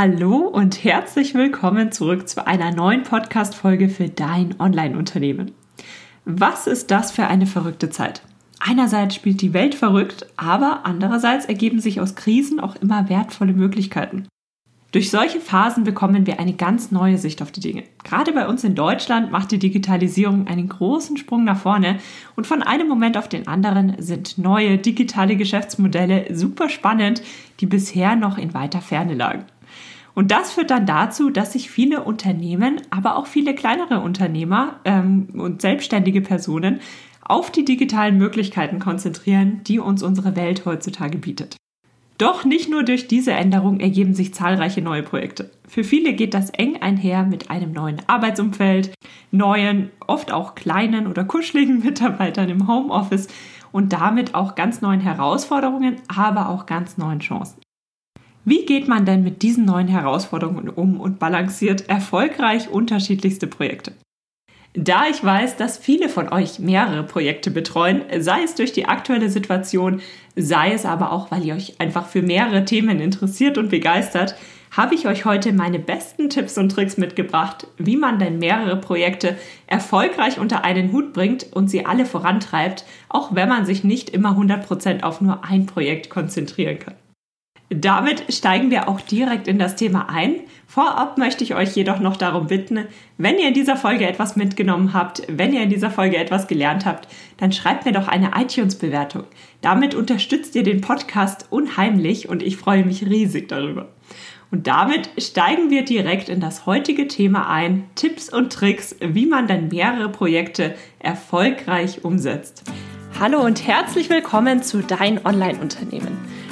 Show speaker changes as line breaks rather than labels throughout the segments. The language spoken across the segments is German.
Hallo und herzlich willkommen zurück zu einer neuen Podcast-Folge für dein Online-Unternehmen. Was ist das für eine verrückte Zeit? Einerseits spielt die Welt verrückt, aber andererseits ergeben sich aus Krisen auch immer wertvolle Möglichkeiten. Durch solche Phasen bekommen wir eine ganz neue Sicht auf die Dinge. Gerade bei uns in Deutschland macht die Digitalisierung einen großen Sprung nach vorne und von einem Moment auf den anderen sind neue digitale Geschäftsmodelle super spannend, die bisher noch in weiter Ferne lagen. Und das führt dann dazu, dass sich viele Unternehmen, aber auch viele kleinere Unternehmer ähm, und selbstständige Personen auf die digitalen Möglichkeiten konzentrieren, die uns unsere Welt heutzutage bietet. Doch nicht nur durch diese Änderung ergeben sich zahlreiche neue Projekte. Für viele geht das eng einher mit einem neuen Arbeitsumfeld, neuen, oft auch kleinen oder kuscheligen Mitarbeitern im Homeoffice und damit auch ganz neuen Herausforderungen, aber auch ganz neuen Chancen. Wie geht man denn mit diesen neuen Herausforderungen um und balanciert erfolgreich unterschiedlichste Projekte? Da ich weiß, dass viele von euch mehrere Projekte betreuen, sei es durch die aktuelle Situation, sei es aber auch, weil ihr euch einfach für mehrere Themen interessiert und begeistert, habe ich euch heute meine besten Tipps und Tricks mitgebracht, wie man denn mehrere Projekte erfolgreich unter einen Hut bringt und sie alle vorantreibt, auch wenn man sich nicht immer 100% auf nur ein Projekt konzentrieren kann. Damit steigen wir auch direkt in das Thema ein. Vorab möchte ich euch jedoch noch darum bitten, wenn ihr in dieser Folge etwas mitgenommen habt, wenn ihr in dieser Folge etwas gelernt habt, dann schreibt mir doch eine iTunes-Bewertung. Damit unterstützt ihr den Podcast unheimlich und ich freue mich riesig darüber. Und damit steigen wir direkt in das heutige Thema ein. Tipps und Tricks, wie man dann mehrere Projekte erfolgreich umsetzt. Hallo und herzlich willkommen zu Dein Online-Unternehmen.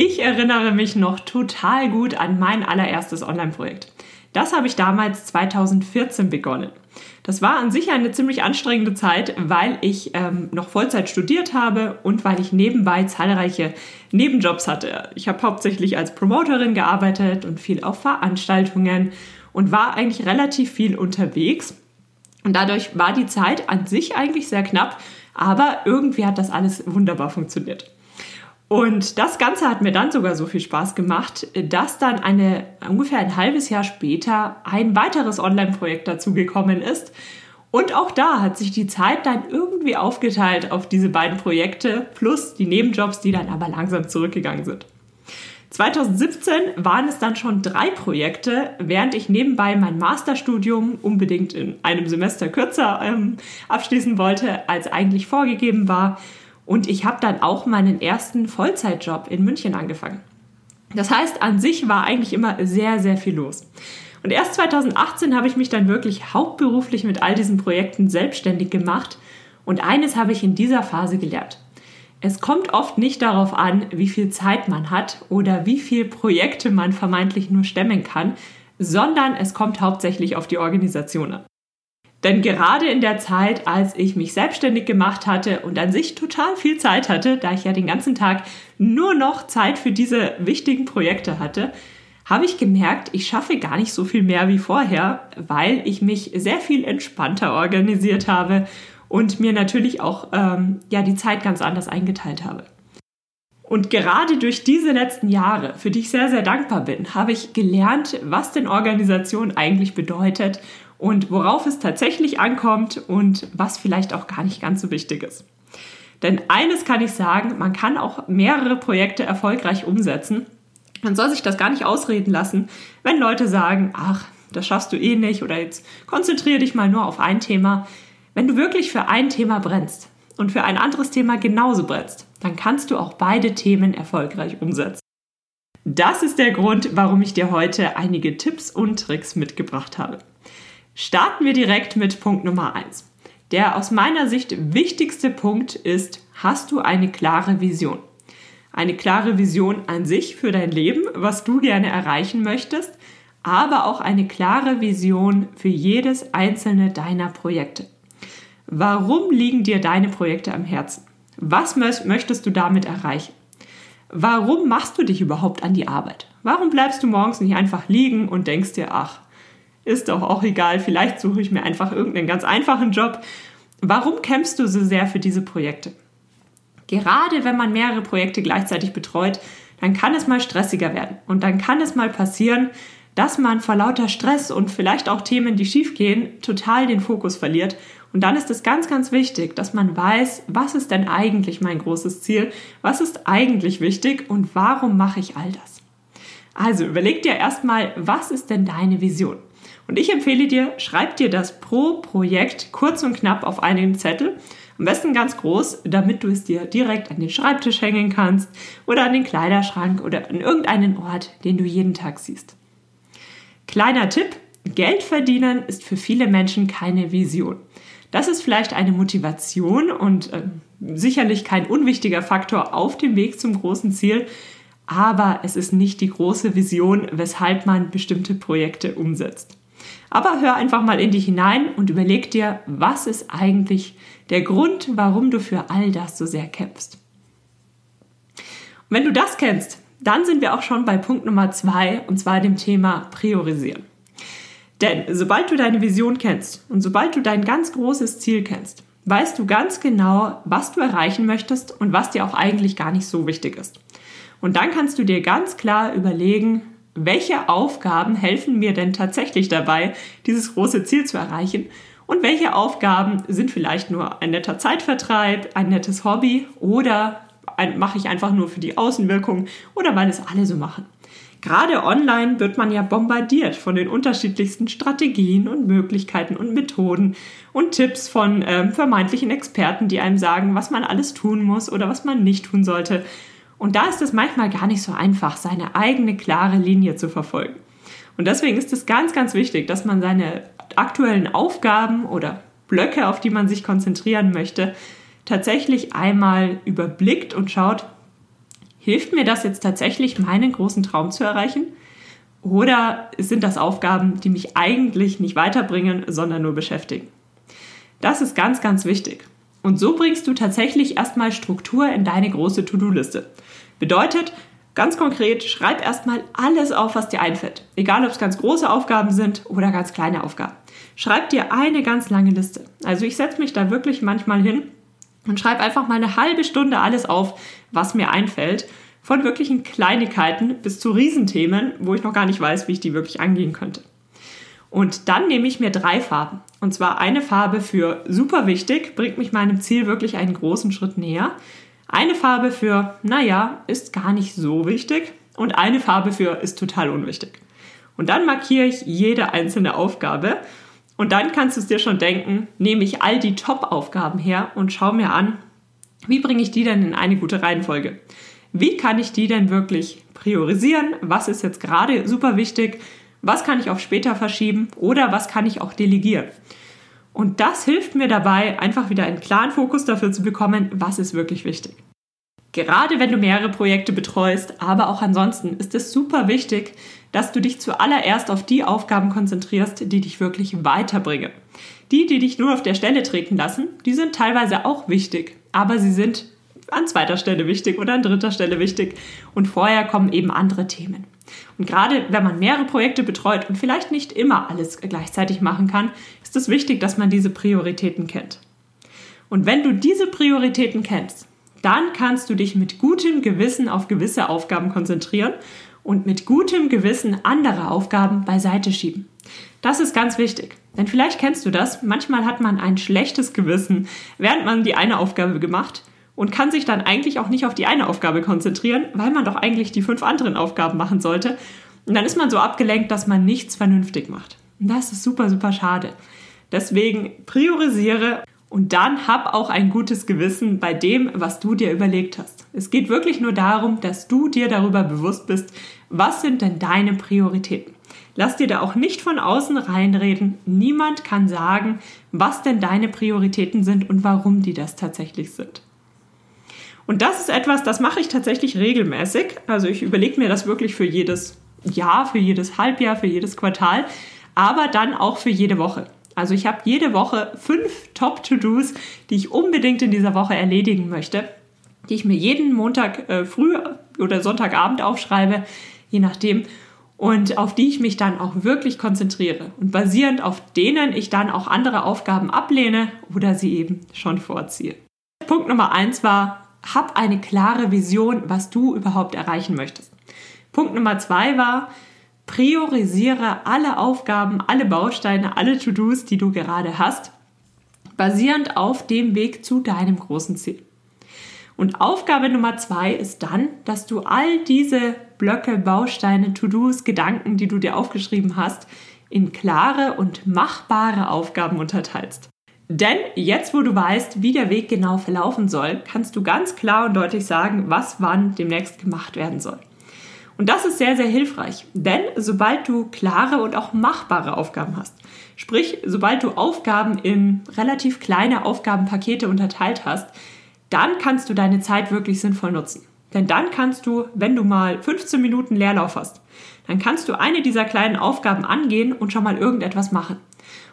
Ich erinnere mich noch total gut an mein allererstes Online-Projekt. Das habe ich damals 2014 begonnen. Das war an sich eine ziemlich anstrengende Zeit, weil ich ähm, noch Vollzeit studiert habe und weil ich nebenbei zahlreiche Nebenjobs hatte. Ich habe hauptsächlich als Promoterin gearbeitet und viel auf Veranstaltungen und war eigentlich relativ viel unterwegs. Und dadurch war die Zeit an sich eigentlich sehr knapp, aber irgendwie hat das alles wunderbar funktioniert. Und das Ganze hat mir dann sogar so viel Spaß gemacht, dass dann eine, ungefähr ein halbes Jahr später ein weiteres Online-Projekt dazugekommen ist. Und auch da hat sich die Zeit dann irgendwie aufgeteilt auf diese beiden Projekte plus die Nebenjobs, die dann aber langsam zurückgegangen sind. 2017 waren es dann schon drei Projekte, während ich nebenbei mein Masterstudium unbedingt in einem Semester kürzer ähm, abschließen wollte, als eigentlich vorgegeben war und ich habe dann auch meinen ersten Vollzeitjob in München angefangen. Das heißt, an sich war eigentlich immer sehr, sehr viel los. Und erst 2018 habe ich mich dann wirklich hauptberuflich mit all diesen Projekten selbstständig gemacht. Und eines habe ich in dieser Phase gelernt. Es kommt oft nicht darauf an, wie viel Zeit man hat oder wie viele Projekte man vermeintlich nur stemmen kann, sondern es kommt hauptsächlich auf die Organisation an. Denn gerade in der Zeit, als ich mich selbstständig gemacht hatte und an sich total viel Zeit hatte, da ich ja den ganzen Tag nur noch Zeit für diese wichtigen Projekte hatte, habe ich gemerkt, ich schaffe gar nicht so viel mehr wie vorher, weil ich mich sehr viel entspannter organisiert habe und mir natürlich auch ähm, ja die Zeit ganz anders eingeteilt habe. Und gerade durch diese letzten Jahre, für die ich sehr, sehr dankbar bin, habe ich gelernt, was denn Organisation eigentlich bedeutet und worauf es tatsächlich ankommt und was vielleicht auch gar nicht ganz so wichtig ist. Denn eines kann ich sagen, man kann auch mehrere Projekte erfolgreich umsetzen. Man soll sich das gar nicht ausreden lassen, wenn Leute sagen, ach, das schaffst du eh nicht oder jetzt konzentriere dich mal nur auf ein Thema. Wenn du wirklich für ein Thema brennst und für ein anderes Thema genauso brennst, dann kannst du auch beide Themen erfolgreich umsetzen. Das ist der Grund, warum ich dir heute einige Tipps und Tricks mitgebracht habe. Starten wir direkt mit Punkt Nummer 1. Der aus meiner Sicht wichtigste Punkt ist, hast du eine klare Vision? Eine klare Vision an sich für dein Leben, was du gerne erreichen möchtest, aber auch eine klare Vision für jedes einzelne deiner Projekte. Warum liegen dir deine Projekte am Herzen? Was möchtest du damit erreichen? Warum machst du dich überhaupt an die Arbeit? Warum bleibst du morgens nicht einfach liegen und denkst dir, ach, ist doch auch egal, vielleicht suche ich mir einfach irgendeinen ganz einfachen Job. Warum kämpfst du so sehr für diese Projekte? Gerade wenn man mehrere Projekte gleichzeitig betreut, dann kann es mal stressiger werden und dann kann es mal passieren, dass man vor lauter Stress und vielleicht auch Themen, die schiefgehen, total den Fokus verliert. Und dann ist es ganz, ganz wichtig, dass man weiß, was ist denn eigentlich mein großes Ziel, was ist eigentlich wichtig und warum mache ich all das. Also überleg dir erstmal, was ist denn deine Vision? Und ich empfehle dir, schreib dir das pro Projekt kurz und knapp auf einen Zettel. Am besten ganz groß, damit du es dir direkt an den Schreibtisch hängen kannst oder an den Kleiderschrank oder an irgendeinen Ort, den du jeden Tag siehst. Kleiner Tipp, Geld verdienen ist für viele Menschen keine Vision. Das ist vielleicht eine Motivation und äh, sicherlich kein unwichtiger Faktor auf dem Weg zum großen Ziel, aber es ist nicht die große Vision, weshalb man bestimmte Projekte umsetzt. Aber hör einfach mal in dich hinein und überleg dir, was ist eigentlich der Grund, warum du für all das so sehr kämpfst. Und wenn du das kennst, dann sind wir auch schon bei Punkt Nummer zwei, und zwar dem Thema Priorisieren. Denn sobald du deine Vision kennst und sobald du dein ganz großes Ziel kennst, weißt du ganz genau, was du erreichen möchtest und was dir auch eigentlich gar nicht so wichtig ist. Und dann kannst du dir ganz klar überlegen, welche Aufgaben helfen mir denn tatsächlich dabei, dieses große Ziel zu erreichen und welche Aufgaben sind vielleicht nur ein netter Zeitvertreib, ein nettes Hobby oder mache ich einfach nur für die Außenwirkung oder weil es alle so machen. Gerade online wird man ja bombardiert von den unterschiedlichsten Strategien und Möglichkeiten und Methoden und Tipps von ähm, vermeintlichen Experten, die einem sagen, was man alles tun muss oder was man nicht tun sollte. Und da ist es manchmal gar nicht so einfach, seine eigene klare Linie zu verfolgen. Und deswegen ist es ganz, ganz wichtig, dass man seine aktuellen Aufgaben oder Blöcke, auf die man sich konzentrieren möchte, tatsächlich einmal überblickt und schaut, hilft mir das jetzt tatsächlich, meinen großen Traum zu erreichen? Oder sind das Aufgaben, die mich eigentlich nicht weiterbringen, sondern nur beschäftigen? Das ist ganz, ganz wichtig. Und so bringst du tatsächlich erstmal Struktur in deine große To-Do-Liste. Bedeutet, ganz konkret, schreib erstmal alles auf, was dir einfällt. Egal, ob es ganz große Aufgaben sind oder ganz kleine Aufgaben. Schreib dir eine ganz lange Liste. Also ich setze mich da wirklich manchmal hin und schreibe einfach mal eine halbe Stunde alles auf, was mir einfällt. Von wirklichen Kleinigkeiten bis zu Riesenthemen, wo ich noch gar nicht weiß, wie ich die wirklich angehen könnte. Und dann nehme ich mir drei Farben. Und zwar eine Farbe für super wichtig, bringt mich meinem Ziel wirklich einen großen Schritt näher. Eine Farbe für, naja, ist gar nicht so wichtig. Und eine Farbe für, ist total unwichtig. Und dann markiere ich jede einzelne Aufgabe und dann kannst du es dir schon denken, nehme ich all die Top-Aufgaben her und schaue mir an, wie bringe ich die denn in eine gute Reihenfolge? Wie kann ich die denn wirklich priorisieren? Was ist jetzt gerade super wichtig? Was kann ich auf später verschieben? Oder was kann ich auch delegieren? Und das hilft mir dabei, einfach wieder einen klaren Fokus dafür zu bekommen, was ist wirklich wichtig. Gerade wenn du mehrere Projekte betreust, aber auch ansonsten ist es super wichtig, dass du dich zuallererst auf die Aufgaben konzentrierst, die dich wirklich weiterbringen. Die, die dich nur auf der Stelle treten lassen, die sind teilweise auch wichtig, aber sie sind an zweiter Stelle wichtig oder an dritter Stelle wichtig und vorher kommen eben andere Themen. Und gerade wenn man mehrere Projekte betreut und vielleicht nicht immer alles gleichzeitig machen kann, ist es wichtig, dass man diese Prioritäten kennt. Und wenn du diese Prioritäten kennst, dann kannst du dich mit gutem Gewissen auf gewisse Aufgaben konzentrieren und mit gutem Gewissen andere Aufgaben beiseite schieben. Das ist ganz wichtig, denn vielleicht kennst du das, manchmal hat man ein schlechtes Gewissen, während man die eine Aufgabe gemacht und kann sich dann eigentlich auch nicht auf die eine Aufgabe konzentrieren, weil man doch eigentlich die fünf anderen Aufgaben machen sollte. Und dann ist man so abgelenkt, dass man nichts vernünftig macht. Und das ist super, super schade. Deswegen priorisiere und dann hab auch ein gutes Gewissen bei dem, was du dir überlegt hast. Es geht wirklich nur darum, dass du dir darüber bewusst bist, was sind denn deine Prioritäten. Lass dir da auch nicht von außen reinreden. Niemand kann sagen, was denn deine Prioritäten sind und warum die das tatsächlich sind. Und das ist etwas, das mache ich tatsächlich regelmäßig. Also ich überlege mir das wirklich für jedes Jahr, für jedes Halbjahr, für jedes Quartal, aber dann auch für jede Woche. Also ich habe jede Woche fünf Top-To-Dos, die ich unbedingt in dieser Woche erledigen möchte, die ich mir jeden Montag äh, früh oder Sonntagabend aufschreibe, je nachdem, und auf die ich mich dann auch wirklich konzentriere und basierend auf denen ich dann auch andere Aufgaben ablehne oder sie eben schon vorziehe. Punkt Nummer eins war, hab eine klare Vision, was du überhaupt erreichen möchtest. Punkt Nummer zwei war, priorisiere alle Aufgaben, alle Bausteine, alle To-Dos, die du gerade hast, basierend auf dem Weg zu deinem großen Ziel. Und Aufgabe Nummer zwei ist dann, dass du all diese Blöcke, Bausteine, To-Dos, Gedanken, die du dir aufgeschrieben hast, in klare und machbare Aufgaben unterteilst. Denn jetzt, wo du weißt, wie der Weg genau verlaufen soll, kannst du ganz klar und deutlich sagen, was wann demnächst gemacht werden soll. Und das ist sehr, sehr hilfreich, denn sobald du klare und auch machbare Aufgaben hast, sprich, sobald du Aufgaben in relativ kleine Aufgabenpakete unterteilt hast, dann kannst du deine Zeit wirklich sinnvoll nutzen. Denn dann kannst du, wenn du mal 15 Minuten Leerlauf hast, dann kannst du eine dieser kleinen Aufgaben angehen und schon mal irgendetwas machen.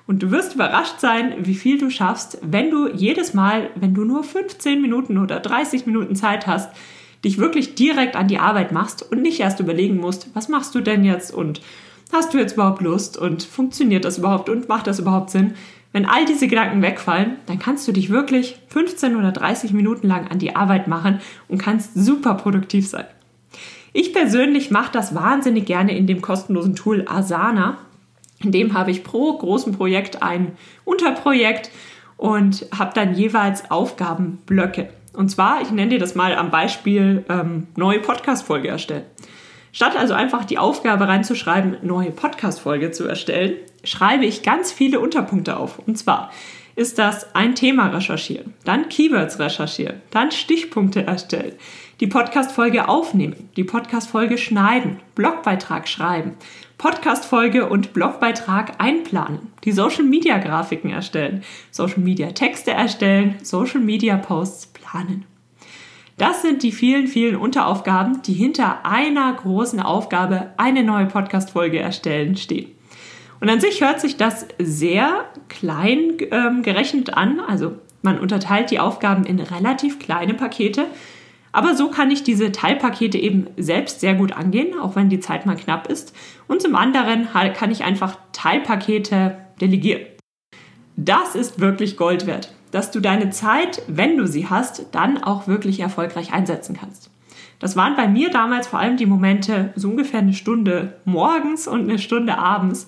Und du wirst überrascht sein, wie viel du schaffst, wenn du jedes Mal, wenn du nur 15 Minuten oder 30 Minuten Zeit hast, dich wirklich direkt an die Arbeit machst und nicht erst überlegen musst, was machst du denn jetzt und hast du jetzt überhaupt Lust und funktioniert das überhaupt und macht das überhaupt Sinn? Wenn all diese Gedanken wegfallen, dann kannst du dich wirklich 15 oder 30 Minuten lang an die Arbeit machen und kannst super produktiv sein. Ich persönlich mache das wahnsinnig gerne in dem kostenlosen Tool Asana. In dem habe ich pro großen Projekt ein Unterprojekt und habe dann jeweils Aufgabenblöcke. Und zwar, ich nenne dir das mal am Beispiel ähm, neue Podcast-Folge erstellen. Statt also einfach die Aufgabe reinzuschreiben, neue Podcast-Folge zu erstellen, schreibe ich ganz viele Unterpunkte auf. Und zwar ist das ein Thema recherchieren, dann Keywords recherchieren, dann Stichpunkte erstellen, die Podcast-Folge aufnehmen, die Podcast-Folge schneiden, Blogbeitrag schreiben, Podcast-Folge und Blogbeitrag einplanen, die Social-Media-Grafiken erstellen, Social-Media-Texte erstellen, Social-Media-Posts planen. Das sind die vielen, vielen Unteraufgaben, die hinter einer großen Aufgabe, eine neue Podcast-Folge erstellen, stehen. Und an sich hört sich das sehr klein ähm, gerechnet an. Also man unterteilt die Aufgaben in relativ kleine Pakete. Aber so kann ich diese Teilpakete eben selbst sehr gut angehen, auch wenn die Zeit mal knapp ist. Und zum anderen kann ich einfach Teilpakete delegieren. Das ist wirklich Gold wert dass du deine Zeit, wenn du sie hast, dann auch wirklich erfolgreich einsetzen kannst. Das waren bei mir damals vor allem die Momente, so ungefähr eine Stunde morgens und eine Stunde abends,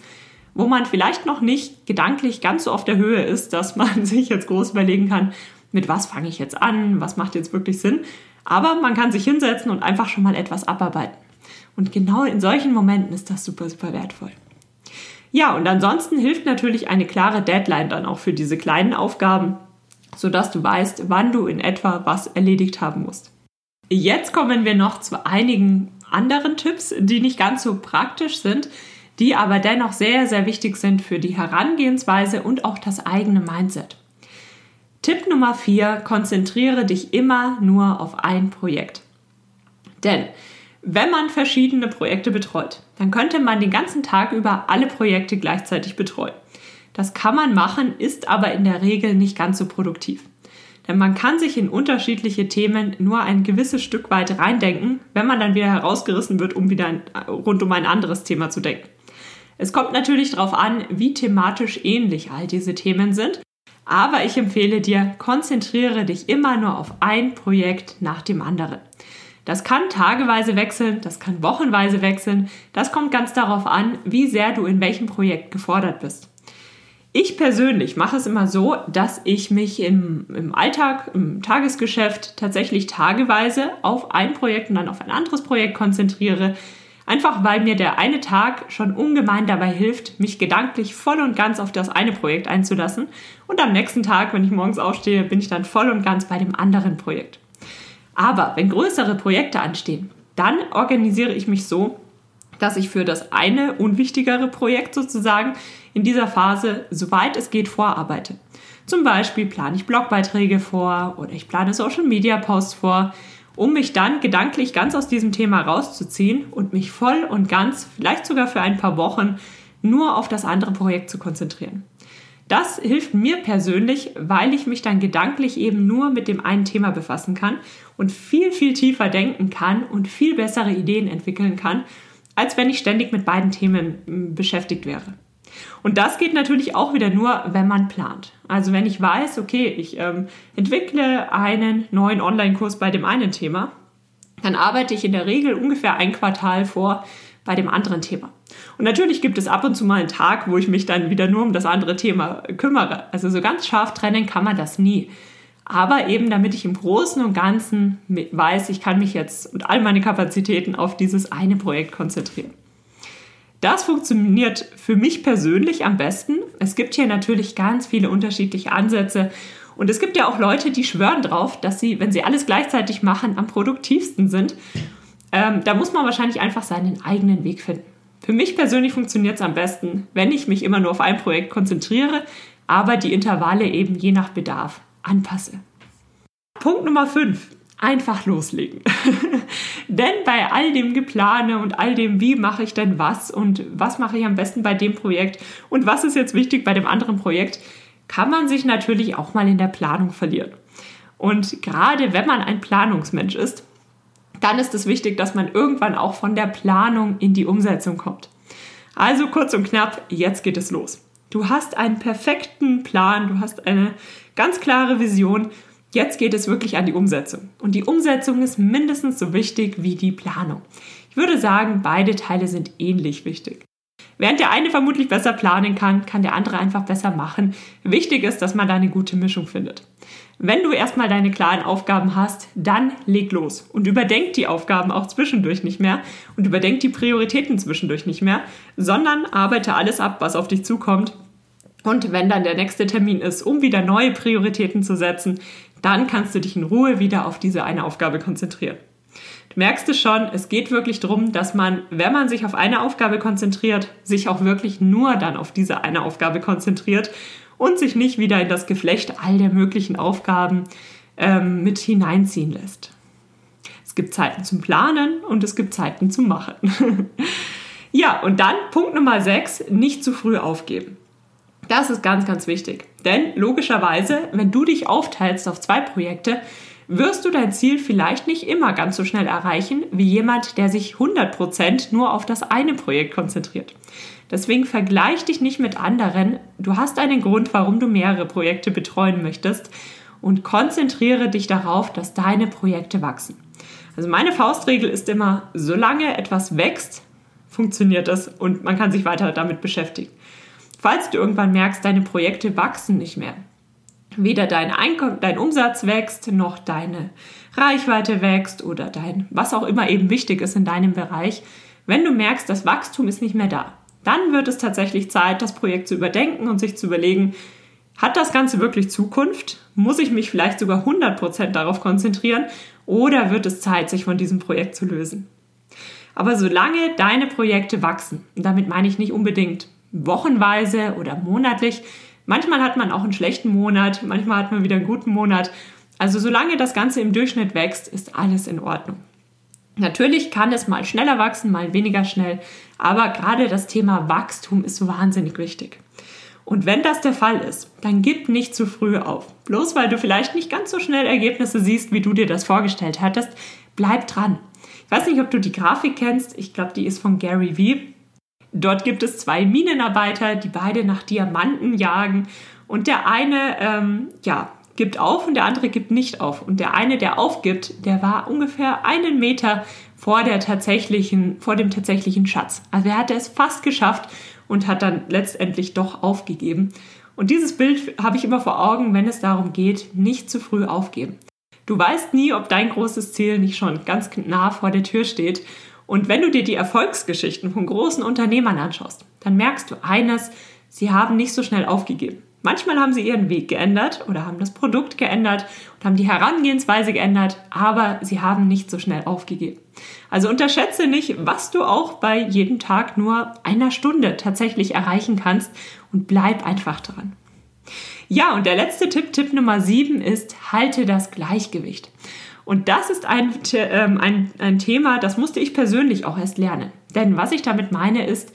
wo man vielleicht noch nicht gedanklich ganz so auf der Höhe ist, dass man sich jetzt groß überlegen kann, mit was fange ich jetzt an, was macht jetzt wirklich Sinn. Aber man kann sich hinsetzen und einfach schon mal etwas abarbeiten. Und genau in solchen Momenten ist das super, super wertvoll. Ja, und ansonsten hilft natürlich eine klare Deadline dann auch für diese kleinen Aufgaben, sodass du weißt, wann du in etwa was erledigt haben musst. Jetzt kommen wir noch zu einigen anderen Tipps, die nicht ganz so praktisch sind, die aber dennoch sehr, sehr wichtig sind für die Herangehensweise und auch das eigene Mindset. Tipp Nummer 4, konzentriere dich immer nur auf ein Projekt. Denn wenn man verschiedene Projekte betreut, dann könnte man den ganzen Tag über alle Projekte gleichzeitig betreuen. Das kann man machen, ist aber in der Regel nicht ganz so produktiv. Denn man kann sich in unterschiedliche Themen nur ein gewisses Stück weit reindenken, wenn man dann wieder herausgerissen wird, um wieder rund um ein anderes Thema zu denken. Es kommt natürlich darauf an, wie thematisch ähnlich all diese Themen sind. Aber ich empfehle dir, konzentriere dich immer nur auf ein Projekt nach dem anderen. Das kann tageweise wechseln, das kann wochenweise wechseln. Das kommt ganz darauf an, wie sehr du in welchem Projekt gefordert bist. Ich persönlich mache es immer so, dass ich mich im, im Alltag, im Tagesgeschäft tatsächlich tageweise auf ein Projekt und dann auf ein anderes Projekt konzentriere. Einfach weil mir der eine Tag schon ungemein dabei hilft, mich gedanklich voll und ganz auf das eine Projekt einzulassen. Und am nächsten Tag, wenn ich morgens aufstehe, bin ich dann voll und ganz bei dem anderen Projekt. Aber wenn größere Projekte anstehen, dann organisiere ich mich so, dass ich für das eine unwichtigere Projekt sozusagen in dieser Phase, soweit es geht, vorarbeite. Zum Beispiel plane ich Blogbeiträge vor oder ich plane Social Media Posts vor um mich dann gedanklich ganz aus diesem Thema rauszuziehen und mich voll und ganz, vielleicht sogar für ein paar Wochen, nur auf das andere Projekt zu konzentrieren. Das hilft mir persönlich, weil ich mich dann gedanklich eben nur mit dem einen Thema befassen kann und viel, viel tiefer denken kann und viel bessere Ideen entwickeln kann, als wenn ich ständig mit beiden Themen hm, beschäftigt wäre. Und das geht natürlich auch wieder nur, wenn man plant. Also wenn ich weiß, okay, ich ähm, entwickle einen neuen Online-Kurs bei dem einen Thema, dann arbeite ich in der Regel ungefähr ein Quartal vor bei dem anderen Thema. Und natürlich gibt es ab und zu mal einen Tag, wo ich mich dann wieder nur um das andere Thema kümmere. Also so ganz scharf trennen kann man das nie. Aber eben damit ich im Großen und Ganzen weiß, ich kann mich jetzt und all meine Kapazitäten auf dieses eine Projekt konzentrieren. Das funktioniert für mich persönlich am besten. Es gibt hier natürlich ganz viele unterschiedliche Ansätze. Und es gibt ja auch Leute, die schwören drauf, dass sie, wenn sie alles gleichzeitig machen, am produktivsten sind. Ähm, da muss man wahrscheinlich einfach seinen eigenen Weg finden. Für mich persönlich funktioniert es am besten, wenn ich mich immer nur auf ein Projekt konzentriere, aber die Intervalle eben je nach Bedarf anpasse. Punkt Nummer 5 einfach loslegen. denn bei all dem Geplane und all dem, wie mache ich denn was und was mache ich am besten bei dem Projekt und was ist jetzt wichtig bei dem anderen Projekt, kann man sich natürlich auch mal in der Planung verlieren. Und gerade wenn man ein Planungsmensch ist, dann ist es wichtig, dass man irgendwann auch von der Planung in die Umsetzung kommt. Also kurz und knapp, jetzt geht es los. Du hast einen perfekten Plan, du hast eine ganz klare Vision Jetzt geht es wirklich an die Umsetzung. Und die Umsetzung ist mindestens so wichtig wie die Planung. Ich würde sagen, beide Teile sind ähnlich wichtig. Während der eine vermutlich besser planen kann, kann der andere einfach besser machen. Wichtig ist, dass man da eine gute Mischung findet. Wenn du erstmal deine klaren Aufgaben hast, dann leg los und überdenk die Aufgaben auch zwischendurch nicht mehr und überdenk die Prioritäten zwischendurch nicht mehr, sondern arbeite alles ab, was auf dich zukommt. Und wenn dann der nächste Termin ist, um wieder neue Prioritäten zu setzen, dann kannst du dich in Ruhe wieder auf diese eine Aufgabe konzentrieren. Du merkst es schon, es geht wirklich darum, dass man, wenn man sich auf eine Aufgabe konzentriert, sich auch wirklich nur dann auf diese eine Aufgabe konzentriert und sich nicht wieder in das Geflecht all der möglichen Aufgaben ähm, mit hineinziehen lässt. Es gibt Zeiten zum Planen und es gibt Zeiten zum Machen. ja, und dann Punkt Nummer 6, nicht zu früh aufgeben. Das ist ganz, ganz wichtig. Denn logischerweise, wenn du dich aufteilst auf zwei Projekte, wirst du dein Ziel vielleicht nicht immer ganz so schnell erreichen wie jemand, der sich 100% nur auf das eine Projekt konzentriert. Deswegen vergleich dich nicht mit anderen. Du hast einen Grund, warum du mehrere Projekte betreuen möchtest und konzentriere dich darauf, dass deine Projekte wachsen. Also meine Faustregel ist immer, solange etwas wächst, funktioniert es und man kann sich weiter damit beschäftigen. Falls du irgendwann merkst, deine Projekte wachsen nicht mehr, weder dein Einkommen, dein Umsatz wächst, noch deine Reichweite wächst oder dein, was auch immer eben wichtig ist in deinem Bereich, wenn du merkst, das Wachstum ist nicht mehr da, dann wird es tatsächlich Zeit, das Projekt zu überdenken und sich zu überlegen, hat das Ganze wirklich Zukunft? Muss ich mich vielleicht sogar 100% darauf konzentrieren? Oder wird es Zeit, sich von diesem Projekt zu lösen? Aber solange deine Projekte wachsen, und damit meine ich nicht unbedingt wochenweise oder monatlich. Manchmal hat man auch einen schlechten Monat, manchmal hat man wieder einen guten Monat. Also solange das Ganze im Durchschnitt wächst, ist alles in Ordnung. Natürlich kann es mal schneller wachsen, mal weniger schnell, aber gerade das Thema Wachstum ist wahnsinnig wichtig. Und wenn das der Fall ist, dann gib nicht zu früh auf. Bloß weil du vielleicht nicht ganz so schnell Ergebnisse siehst, wie du dir das vorgestellt hattest, bleib dran. Ich weiß nicht, ob du die Grafik kennst. Ich glaube, die ist von Gary Vee. Dort gibt es zwei Minenarbeiter, die beide nach Diamanten jagen. Und der eine, ähm, ja, gibt auf und der andere gibt nicht auf. Und der eine, der aufgibt, der war ungefähr einen Meter vor, der tatsächlichen, vor dem tatsächlichen Schatz. Also er hatte es fast geschafft und hat dann letztendlich doch aufgegeben. Und dieses Bild habe ich immer vor Augen, wenn es darum geht, nicht zu früh aufgeben. Du weißt nie, ob dein großes Ziel nicht schon ganz nah vor der Tür steht. Und wenn du dir die Erfolgsgeschichten von großen Unternehmern anschaust, dann merkst du eines, sie haben nicht so schnell aufgegeben. Manchmal haben sie ihren Weg geändert oder haben das Produkt geändert und haben die Herangehensweise geändert, aber sie haben nicht so schnell aufgegeben. Also unterschätze nicht, was du auch bei jedem Tag nur einer Stunde tatsächlich erreichen kannst und bleib einfach dran. Ja, und der letzte Tipp, Tipp Nummer sieben ist, halte das Gleichgewicht. Und das ist ein, ähm, ein, ein Thema, das musste ich persönlich auch erst lernen. Denn was ich damit meine ist,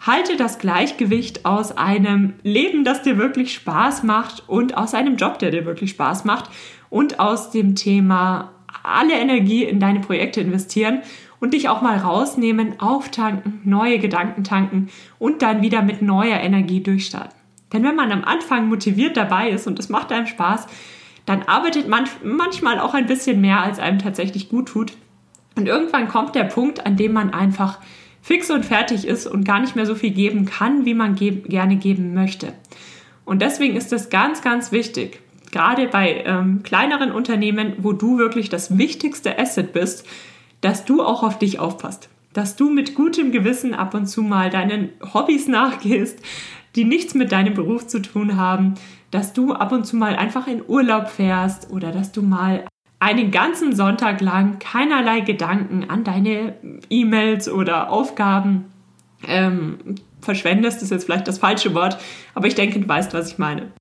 halte das Gleichgewicht aus einem Leben, das dir wirklich Spaß macht und aus einem Job, der dir wirklich Spaß macht und aus dem Thema alle Energie in deine Projekte investieren und dich auch mal rausnehmen, auftanken, neue Gedanken tanken und dann wieder mit neuer Energie durchstarten. Denn wenn man am Anfang motiviert dabei ist und es macht einem Spaß, dann arbeitet man manchmal auch ein bisschen mehr, als einem tatsächlich gut tut. Und irgendwann kommt der Punkt, an dem man einfach fix und fertig ist und gar nicht mehr so viel geben kann, wie man ge gerne geben möchte. Und deswegen ist es ganz, ganz wichtig, gerade bei ähm, kleineren Unternehmen, wo du wirklich das wichtigste Asset bist, dass du auch auf dich aufpasst. Dass du mit gutem Gewissen ab und zu mal deinen Hobbys nachgehst, die nichts mit deinem Beruf zu tun haben, dass du ab und zu mal einfach in Urlaub fährst oder dass du mal einen ganzen Sonntag lang keinerlei Gedanken an deine E-Mails oder Aufgaben ähm, verschwendest, ist jetzt vielleicht das falsche Wort, aber ich denke, du weißt, was ich meine.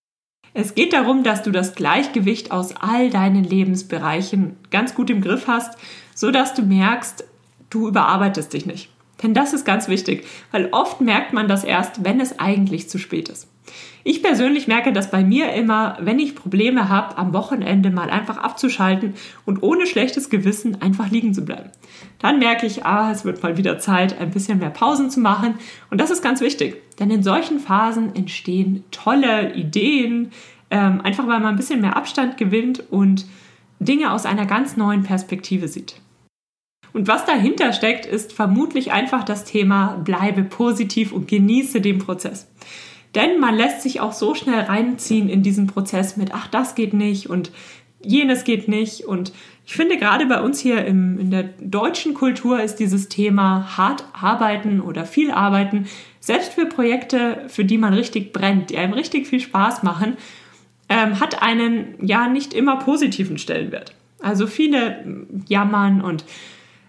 Es geht darum, dass du das Gleichgewicht aus all deinen Lebensbereichen ganz gut im Griff hast, so dass du merkst, du überarbeitest dich nicht. Denn das ist ganz wichtig, weil oft merkt man das erst, wenn es eigentlich zu spät ist. Ich persönlich merke das bei mir immer, wenn ich Probleme habe, am Wochenende mal einfach abzuschalten und ohne schlechtes Gewissen einfach liegen zu bleiben. Dann merke ich, ah, es wird mal wieder Zeit, ein bisschen mehr Pausen zu machen. Und das ist ganz wichtig, denn in solchen Phasen entstehen tolle Ideen, ähm, einfach weil man ein bisschen mehr Abstand gewinnt und Dinge aus einer ganz neuen Perspektive sieht. Und was dahinter steckt, ist vermutlich einfach das Thema bleibe positiv und genieße den Prozess. Denn man lässt sich auch so schnell reinziehen in diesen Prozess mit, ach, das geht nicht und jenes geht nicht. Und ich finde, gerade bei uns hier im, in der deutschen Kultur ist dieses Thema hart arbeiten oder viel arbeiten, selbst für Projekte, für die man richtig brennt, die einem richtig viel Spaß machen, ähm, hat einen ja nicht immer positiven Stellenwert. Also viele jammern und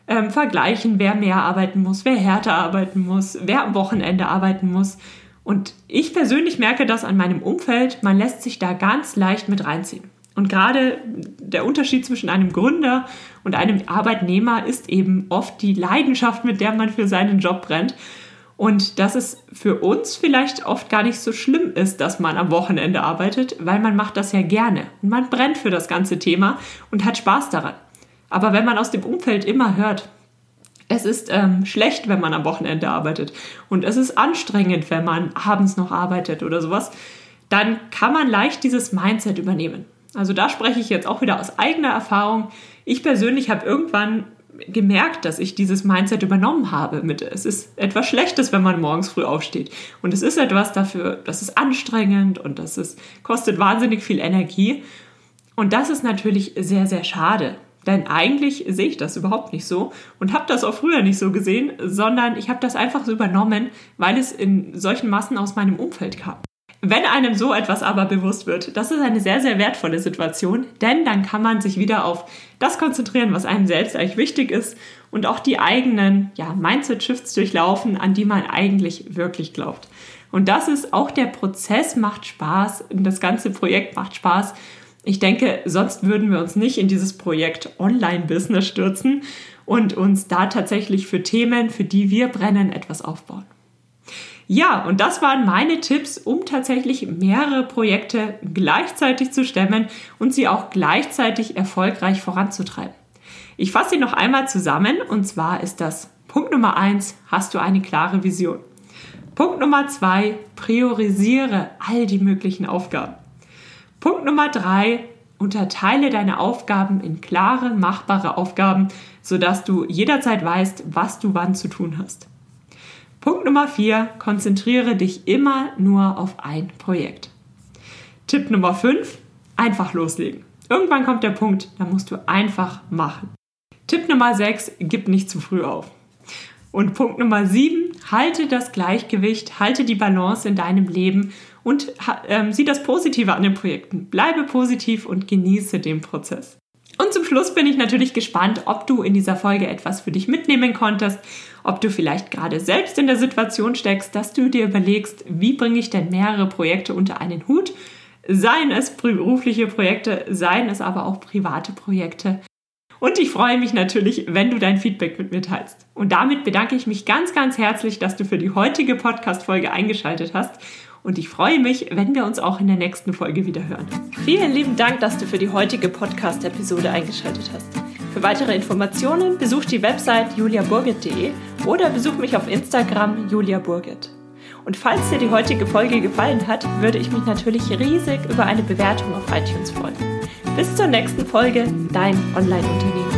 ähm, vergleichen, wer mehr arbeiten muss, wer härter arbeiten muss, wer am Wochenende arbeiten muss. Und ich persönlich merke das an meinem Umfeld, man lässt sich da ganz leicht mit reinziehen. Und gerade der Unterschied zwischen einem Gründer und einem Arbeitnehmer ist eben oft die Leidenschaft, mit der man für seinen Job brennt. Und dass es für uns vielleicht oft gar nicht so schlimm ist, dass man am Wochenende arbeitet, weil man macht das ja gerne und man brennt für das ganze Thema und hat Spaß daran. Aber wenn man aus dem Umfeld immer hört, es ist ähm, schlecht, wenn man am Wochenende arbeitet und es ist anstrengend, wenn man abends noch arbeitet oder sowas, dann kann man leicht dieses Mindset übernehmen. Also da spreche ich jetzt auch wieder aus eigener Erfahrung. Ich persönlich habe irgendwann gemerkt, dass ich dieses Mindset übernommen habe. Mit, es ist etwas Schlechtes, wenn man morgens früh aufsteht. Und es ist etwas dafür, das ist anstrengend und das ist, kostet wahnsinnig viel Energie. Und das ist natürlich sehr, sehr schade. Denn eigentlich sehe ich das überhaupt nicht so und habe das auch früher nicht so gesehen, sondern ich habe das einfach so übernommen, weil es in solchen Massen aus meinem Umfeld kam. Wenn einem so etwas aber bewusst wird, das ist eine sehr, sehr wertvolle Situation, denn dann kann man sich wieder auf das konzentrieren, was einem selbst eigentlich wichtig ist und auch die eigenen ja, Mindset-Shifts durchlaufen, an die man eigentlich wirklich glaubt. Und das ist auch der Prozess macht Spaß, das ganze Projekt macht Spaß ich denke, sonst würden wir uns nicht in dieses Projekt Online-Business stürzen und uns da tatsächlich für Themen, für die wir brennen, etwas aufbauen. Ja, und das waren meine Tipps, um tatsächlich mehrere Projekte gleichzeitig zu stemmen und sie auch gleichzeitig erfolgreich voranzutreiben. Ich fasse sie noch einmal zusammen und zwar ist das Punkt Nummer eins: hast du eine klare Vision. Punkt Nummer zwei: priorisiere all die möglichen Aufgaben. Punkt Nummer drei, unterteile deine Aufgaben in klare, machbare Aufgaben, sodass du jederzeit weißt, was du wann zu tun hast. Punkt Nummer vier, konzentriere dich immer nur auf ein Projekt. Tipp Nummer fünf, einfach loslegen. Irgendwann kommt der Punkt, da musst du einfach machen. Tipp Nummer sechs, gib nicht zu früh auf. Und Punkt Nummer sieben, halte das Gleichgewicht, halte die Balance in deinem Leben und ähm, sieh das Positive an den Projekten. Bleibe positiv und genieße den Prozess. Und zum Schluss bin ich natürlich gespannt, ob du in dieser Folge etwas für dich mitnehmen konntest, ob du vielleicht gerade selbst in der Situation steckst, dass du dir überlegst, wie bringe ich denn mehrere Projekte unter einen Hut, seien es berufliche Projekte, seien es aber auch private Projekte. Und ich freue mich natürlich, wenn du dein Feedback mit mir teilst. Und damit bedanke ich mich ganz, ganz herzlich, dass du für die heutige Podcast-Folge eingeschaltet hast. Und ich freue mich, wenn wir uns auch in der nächsten Folge wieder hören. Vielen lieben Dank, dass du für die heutige Podcast-Episode eingeschaltet hast. Für weitere Informationen besuch die Website juliaburgit.de oder besuch mich auf Instagram juliaburgit. Und falls dir die heutige Folge gefallen hat, würde ich mich natürlich riesig über eine Bewertung auf iTunes freuen. Bis zur nächsten Folge, dein Online-Unternehmen.